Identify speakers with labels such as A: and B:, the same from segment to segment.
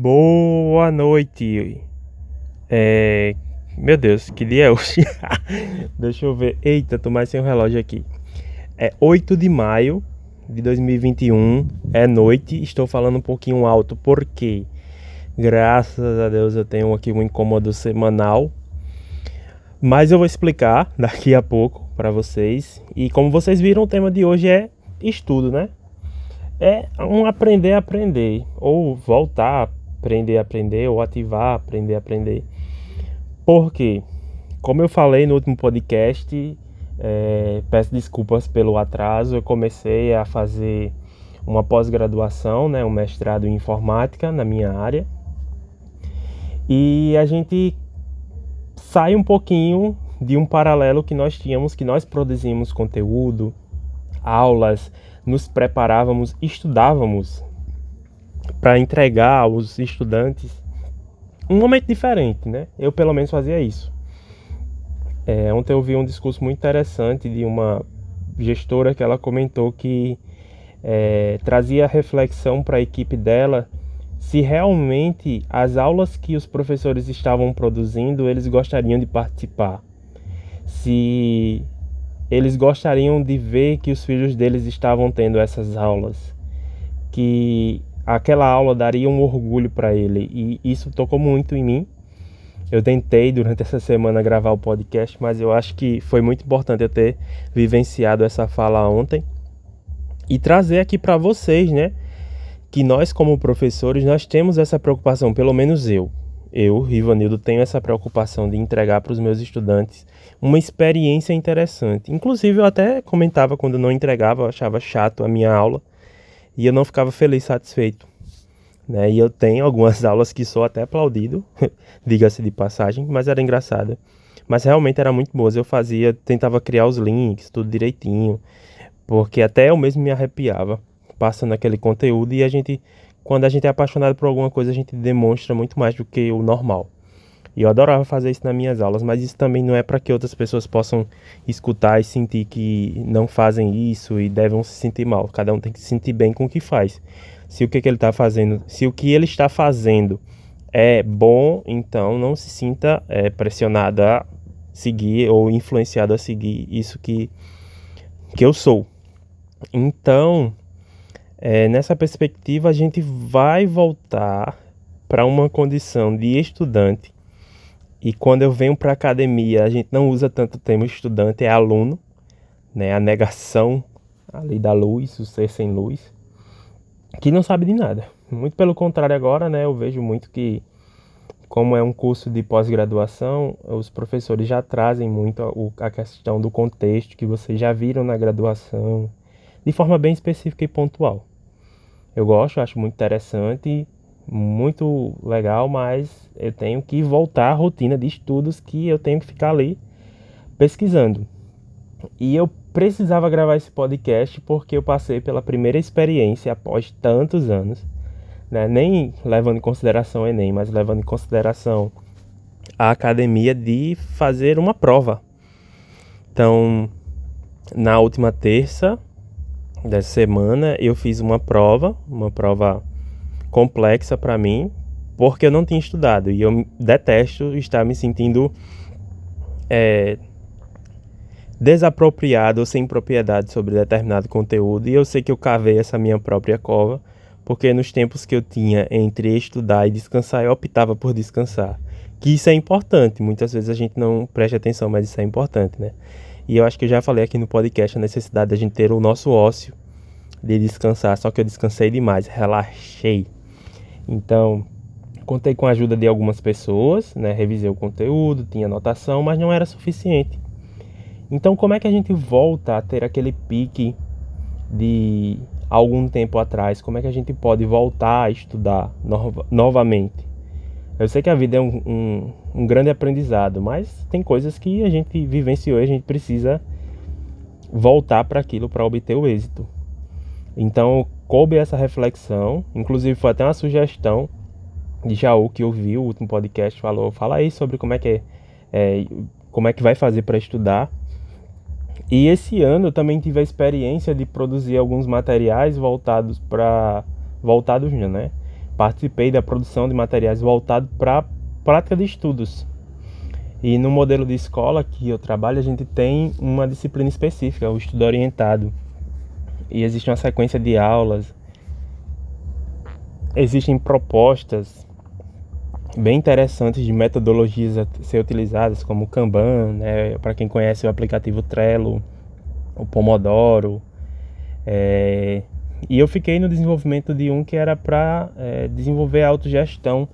A: Boa noite. É... Meu Deus, que dia é hoje? Deixa eu ver. Eita, tô mais sem o relógio aqui. É 8 de maio de 2021. É noite. Estou falando um pouquinho alto porque, graças a Deus, eu tenho aqui um incômodo semanal. Mas eu vou explicar daqui a pouco para vocês. E como vocês viram, o tema de hoje é estudo, né? É um aprender a aprender, ou voltar aprender aprender, ou ativar aprender a aprender. Porque, como eu falei no último podcast, é, peço desculpas pelo atraso, eu comecei a fazer uma pós-graduação, né, um mestrado em informática na minha área. E a gente sai um pouquinho de um paralelo que nós tínhamos, que nós produzimos conteúdo, aulas, nos preparávamos, estudávamos para entregar aos estudantes um momento diferente, né? Eu pelo menos fazia isso. É, ontem eu vi um discurso muito interessante de uma gestora que ela comentou que é, trazia reflexão para a equipe dela se realmente as aulas que os professores estavam produzindo eles gostariam de participar, se eles gostariam de ver que os filhos deles estavam tendo essas aulas, que aquela aula daria um orgulho para ele e isso tocou muito em mim. Eu tentei durante essa semana gravar o podcast, mas eu acho que foi muito importante eu ter vivenciado essa fala ontem e trazer aqui para vocês, né, que nós como professores nós temos essa preocupação, pelo menos eu, eu, Rivanildo, tenho essa preocupação de entregar para os meus estudantes uma experiência interessante. Inclusive, eu até comentava quando não entregava, eu achava chato a minha aula e eu não ficava feliz, satisfeito. Né? E eu tenho algumas aulas que sou até aplaudido, diga-se de passagem, mas era engraçada. Mas realmente era muito boas. Eu fazia, tentava criar os links, tudo direitinho, porque até eu mesmo me arrepiava passando aquele conteúdo e a gente quando a gente é apaixonado por alguma coisa, a gente demonstra muito mais do que o normal. E eu adorava fazer isso nas minhas aulas, mas isso também não é para que outras pessoas possam escutar e sentir que não fazem isso e devem se sentir mal. Cada um tem que se sentir bem com o que faz. Se o que, que ele está fazendo, se o que ele está fazendo é bom, então não se sinta é, pressionado a seguir ou influenciado a seguir isso que, que eu sou. Então, é, nessa perspectiva, a gente vai voltar para uma condição de estudante. E quando eu venho para academia, a gente não usa tanto o termo estudante, é aluno, né? A negação ali da luz, o ser sem luz, que não sabe de nada. Muito pelo contrário agora, né? Eu vejo muito que como é um curso de pós-graduação, os professores já trazem muito a questão do contexto que vocês já viram na graduação, de forma bem específica e pontual. Eu gosto, acho muito interessante, muito legal, mas eu tenho que voltar à rotina de estudos que eu tenho que ficar ali pesquisando. E eu precisava gravar esse podcast porque eu passei pela primeira experiência após tantos anos, né? nem levando em consideração o Enem, mas levando em consideração a academia de fazer uma prova. Então, na última terça, dessa semana eu fiz uma prova, uma prova complexa para mim, porque eu não tinha estudado e eu detesto estar me sentindo é, desapropriado ou sem propriedade sobre determinado conteúdo e eu sei que eu cavei essa minha própria cova, porque nos tempos que eu tinha entre estudar e descansar, eu optava por descansar. Que isso é importante, muitas vezes a gente não presta atenção, mas isso é importante, né? E eu acho que eu já falei aqui no podcast a necessidade da gente ter o nosso ócio de descansar, só que eu descansei demais, relaxei. Então, contei com a ajuda de algumas pessoas, né? Revisei o conteúdo, tinha anotação, mas não era suficiente. Então, como é que a gente volta a ter aquele pique de algum tempo atrás? Como é que a gente pode voltar a estudar no novamente? Eu sei que a vida é um, um, um grande aprendizado, mas tem coisas que a gente vivenciou e a gente precisa voltar para aquilo para obter o êxito. Então, coube essa reflexão, inclusive foi até uma sugestão de Jaú que ouviu o último podcast, falou, fala aí sobre como é que é, é como é que vai fazer para estudar. E esse ano eu também tive a experiência de produzir alguns materiais voltados para voltados, né, participei da produção de materiais voltados para prática de estudos. E no modelo de escola que eu trabalho, a gente tem uma disciplina específica, o estudo orientado. E existe uma sequência de aulas, existem propostas bem interessantes de metodologias a ser utilizadas, como o Kanban, né? para quem conhece o aplicativo Trello, o Pomodoro. É... E eu fiquei no desenvolvimento de um que era para é, desenvolver a autogestão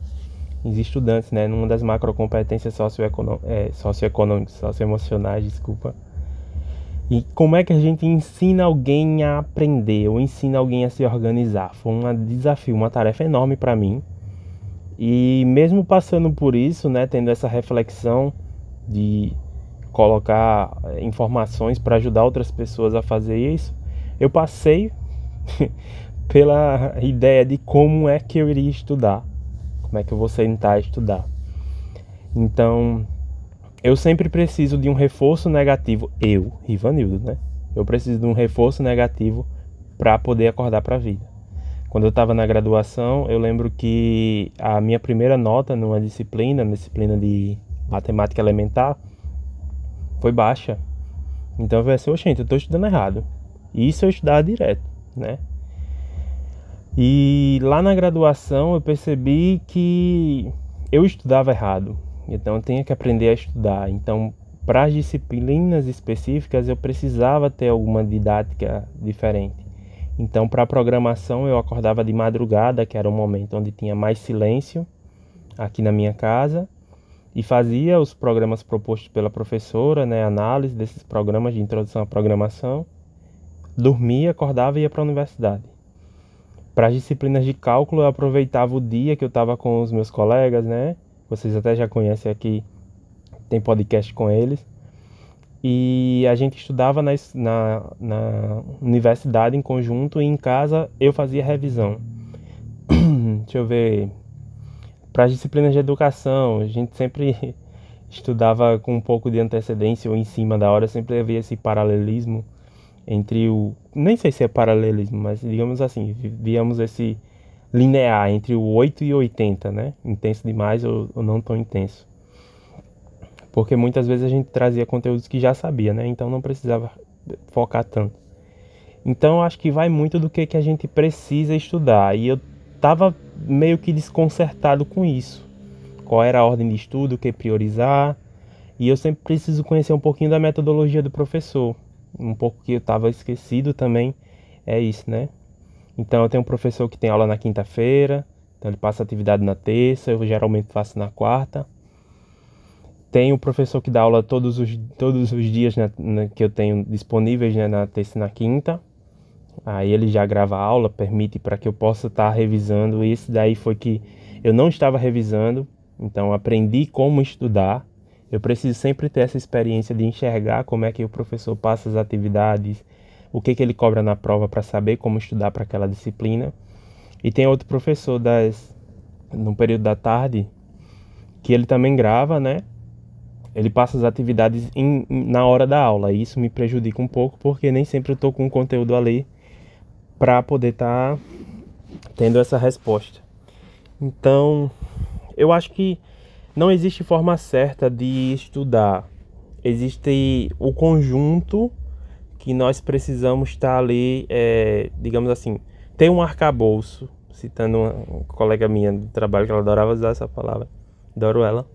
A: os estudantes, né, numa das macrocompetências socioeconômicas, é, socioeconômicas, socioemocionais, desculpa. E como é que a gente ensina alguém a aprender ou ensina alguém a se organizar? Foi um desafio, uma tarefa enorme para mim. E mesmo passando por isso, né, tendo essa reflexão de colocar é, informações para ajudar outras pessoas a fazer isso, eu passei pela ideia de como é que eu iria estudar como é que eu vou sentar a estudar. Então, eu sempre preciso de um reforço negativo, eu, Rivanildo, né? Eu preciso de um reforço negativo para poder acordar para a vida. Quando eu estava na graduação, eu lembro que a minha primeira nota numa disciplina, na disciplina de matemática elementar, foi baixa. Então eu falei assim, oxente, eu estou estudando errado. E isso eu estudava direto, né? E lá na graduação eu percebi que eu estudava errado. Então eu tinha que aprender a estudar. Então, para as disciplinas específicas eu precisava ter alguma didática diferente. Então, para a programação eu acordava de madrugada, que era um momento onde tinha mais silêncio aqui na minha casa, e fazia os programas propostos pela professora, né, análise desses programas de introdução à programação. Dormia, acordava e ia para a universidade. Para as disciplinas de cálculo, eu aproveitava o dia que eu estava com os meus colegas, né? Vocês até já conhecem aqui, tem podcast com eles. E a gente estudava na, na, na universidade em conjunto e em casa eu fazia revisão. Deixa eu ver. Para as disciplinas de educação, a gente sempre estudava com um pouco de antecedência ou em cima da hora, sempre havia esse paralelismo entre o. Nem sei se é paralelismo, mas digamos assim, víamos esse linear entre o 8 e 80, né? Intenso demais ou, ou não tão intenso. Porque muitas vezes a gente trazia conteúdos que já sabia, né? Então não precisava focar tanto. Então acho que vai muito do que, que a gente precisa estudar. E eu tava meio que desconcertado com isso. Qual era a ordem de estudo, o que priorizar. E eu sempre preciso conhecer um pouquinho da metodologia do professor um pouco que eu estava esquecido também é isso, né? Então eu tenho um professor que tem aula na quinta-feira, então ele passa atividade na terça, eu geralmente faço na quarta. Tem o professor que dá aula todos os, todos os dias que eu tenho disponíveis né, na terça e na quinta. Aí ele já grava a aula, permite para que eu possa estar tá revisando. Esse daí foi que eu não estava revisando, então aprendi como estudar eu preciso sempre ter essa experiência de enxergar como é que o professor passa as atividades, o que, que ele cobra na prova para saber como estudar para aquela disciplina. E tem outro professor das, no período da tarde que ele também grava, né? Ele passa as atividades em, na hora da aula. E isso me prejudica um pouco porque nem sempre eu estou com o conteúdo ali para poder estar tá tendo essa resposta. Então, eu acho que não existe forma certa de estudar. Existe o conjunto que nós precisamos estar ali, é, digamos assim, tem um arcabouço, citando uma, colega minha do trabalho que ela adorava usar essa palavra, adoro ela.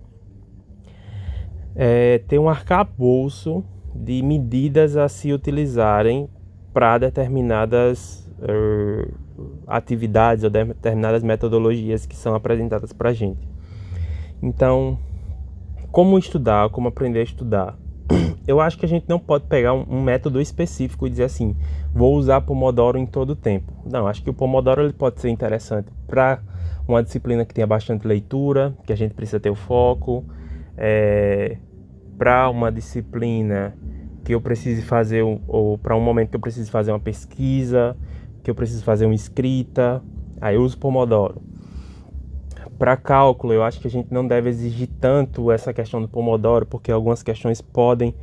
A: É, tem um arcabouço de medidas a se utilizarem para determinadas uh, atividades ou determinadas metodologias que são apresentadas para a gente. Então, como estudar, como aprender a estudar? Eu acho que a gente não pode pegar um, um método específico e dizer assim, vou usar Pomodoro em todo o tempo. Não, acho que o Pomodoro ele pode ser interessante para uma disciplina que tenha bastante leitura, que a gente precisa ter o foco, é, para uma disciplina que eu precise fazer, ou para um momento que eu precise fazer uma pesquisa, que eu preciso fazer uma escrita, aí eu uso Pomodoro. Para cálculo, eu acho que a gente não deve exigir tanto essa questão do Pomodoro, porque algumas questões podem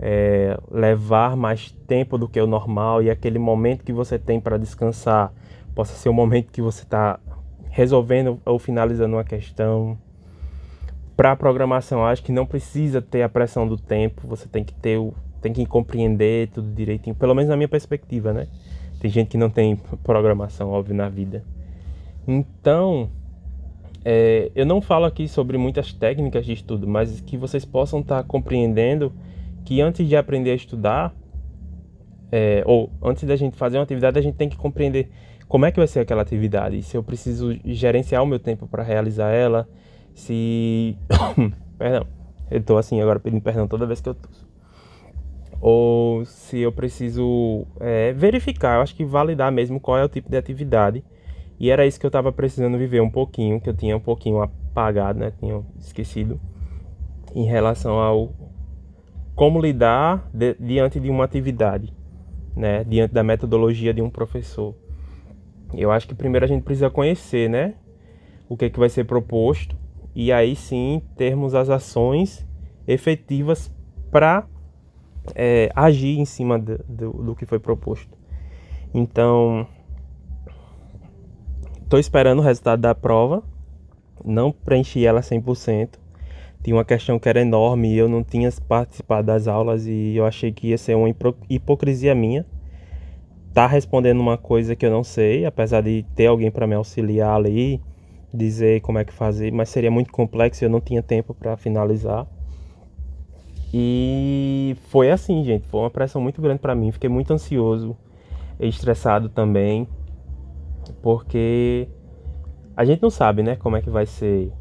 A: é, levar mais tempo do que o normal e aquele momento que você tem para descansar possa ser o momento que você está resolvendo ou finalizando uma questão. Para programação, acho que não precisa ter a pressão do tempo, você tem que ter o, tem que compreender tudo direitinho, pelo menos na minha perspectiva, né? Tem gente que não tem programação, óbvio, na vida. Então, é, eu não falo aqui sobre muitas técnicas de estudo, mas que vocês possam estar tá compreendendo que antes de aprender a estudar, é, ou antes da gente fazer uma atividade, a gente tem que compreender como é que vai ser aquela atividade, se eu preciso gerenciar o meu tempo para realizar ela, se. perdão, eu tô assim agora pedindo perdão toda vez que eu tosso. Ou se eu preciso é, verificar, eu acho que validar mesmo qual é o tipo de atividade e era isso que eu estava precisando viver um pouquinho, que eu tinha um pouquinho apagado, né? Tinha esquecido em relação ao como lidar de, diante de uma atividade, né? Diante da metodologia de um professor. Eu acho que primeiro a gente precisa conhecer, né? O que é que vai ser proposto e aí sim termos as ações efetivas para é, agir em cima do, do, do que foi proposto. Então, Tô esperando o resultado da prova. Não preenchi ela 100%. Tinha uma questão que era enorme e eu não tinha participado das aulas e eu achei que ia ser uma hipocrisia minha. Tá respondendo uma coisa que eu não sei, apesar de ter alguém para me auxiliar ali, dizer como é que fazer, mas seria muito complexo e eu não tinha tempo para finalizar. E foi assim, gente, foi uma pressão muito grande para mim, fiquei muito ansioso, estressado também porque a gente não sabe, né, como é que vai ser.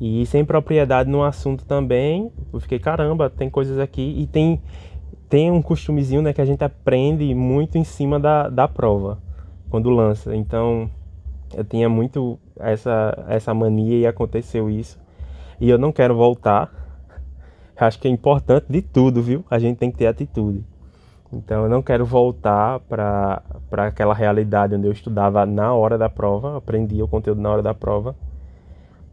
A: E sem propriedade no assunto também, eu fiquei, caramba, tem coisas aqui e tem tem um costumezinho, né, que a gente aprende muito em cima da, da prova, quando lança. Então, eu tinha muito essa, essa mania e aconteceu isso. E eu não quero voltar. Acho que é importante de tudo, viu? A gente tem que ter atitude. Então eu não quero voltar para aquela realidade onde eu estudava na hora da prova, aprendia o conteúdo na hora da prova,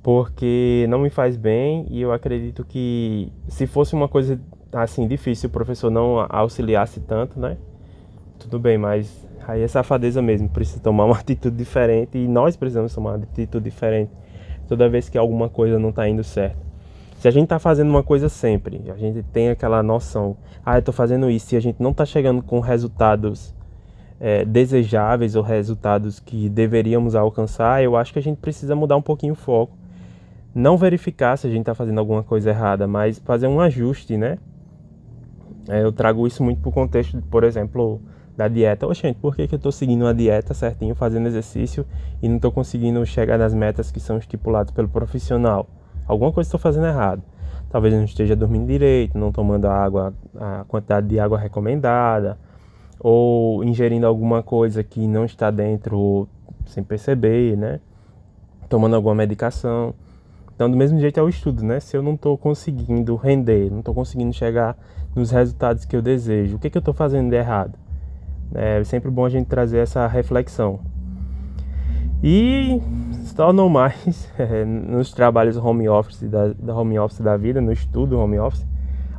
A: porque não me faz bem e eu acredito que se fosse uma coisa assim difícil, o professor não auxiliasse tanto, né? Tudo bem, mas aí é safadeza mesmo, precisa tomar uma atitude diferente e nós precisamos tomar uma atitude diferente toda vez que alguma coisa não está indo certo. Se a gente está fazendo uma coisa sempre, a gente tem aquela noção, ah, eu estou fazendo isso, e a gente não está chegando com resultados é, desejáveis ou resultados que deveríamos alcançar, eu acho que a gente precisa mudar um pouquinho o foco. Não verificar se a gente está fazendo alguma coisa errada, mas fazer um ajuste, né? É, eu trago isso muito para o contexto, por exemplo, da dieta. Oxente, por que, que eu estou seguindo uma dieta certinho, fazendo exercício e não estou conseguindo chegar nas metas que são estipuladas pelo profissional? Alguma coisa estou fazendo errado. Talvez eu não esteja dormindo direito, não tomando a água, a quantidade de água recomendada, ou ingerindo alguma coisa que não está dentro sem perceber, né? Tomando alguma medicação. Então, do mesmo jeito é o estudo, né? Se eu não estou conseguindo render, não estou conseguindo chegar nos resultados que eu desejo, o que, que eu estou fazendo de errado? É sempre bom a gente trazer essa reflexão. E se tornou mais é, nos trabalhos home office da, da home office da vida, no estudo home office,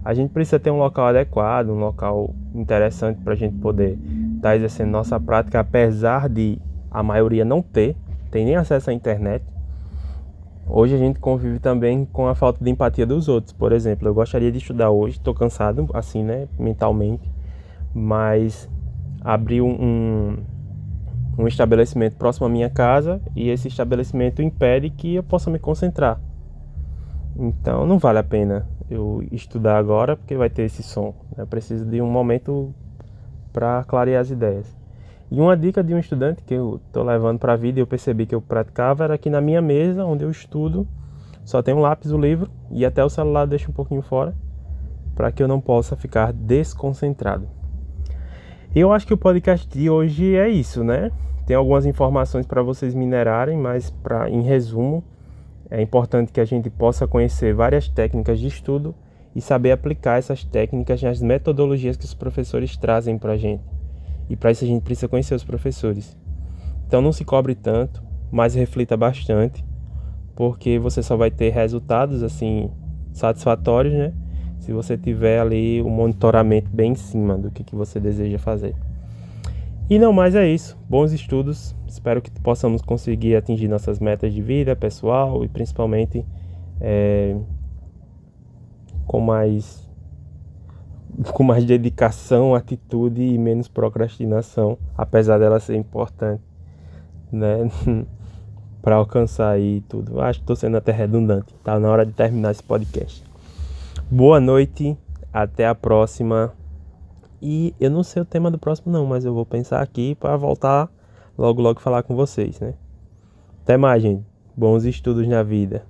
A: a gente precisa ter um local adequado, um local interessante para a gente poder estar tá exercendo nossa prática, apesar de a maioria não ter, tem nem acesso à internet. Hoje a gente convive também com a falta de empatia dos outros. Por exemplo, eu gostaria de estudar hoje, estou cansado assim, né, mentalmente, mas abrir um, um um estabelecimento próximo à minha casa e esse estabelecimento impede que eu possa me concentrar. Então não vale a pena eu estudar agora porque vai ter esse som. Né? Eu preciso de um momento para clarear as ideias. E uma dica de um estudante que eu estou levando para a vida e eu percebi que eu praticava era que na minha mesa, onde eu estudo, só tem um lápis, o um livro e até o celular deixa um pouquinho fora para que eu não possa ficar desconcentrado. Eu acho que o podcast de hoje é isso, né? Tem algumas informações para vocês minerarem, mas pra, em resumo, é importante que a gente possa conhecer várias técnicas de estudo e saber aplicar essas técnicas nas metodologias que os professores trazem para a gente. E para isso a gente precisa conhecer os professores. Então não se cobre tanto, mas reflita bastante, porque você só vai ter resultados assim satisfatórios, né? Se você tiver ali o um monitoramento bem em cima do que, que você deseja fazer. E não mais é isso. Bons estudos. Espero que possamos conseguir atingir nossas metas de vida pessoal e principalmente é, com mais com mais dedicação, atitude e menos procrastinação, apesar dela ser importante, né? para alcançar aí tudo. Acho que estou sendo até redundante. Tá na hora de terminar esse podcast. Boa noite, até a próxima. E eu não sei o tema do próximo não, mas eu vou pensar aqui para voltar logo logo falar com vocês, né? Até mais, gente. Bons estudos na vida.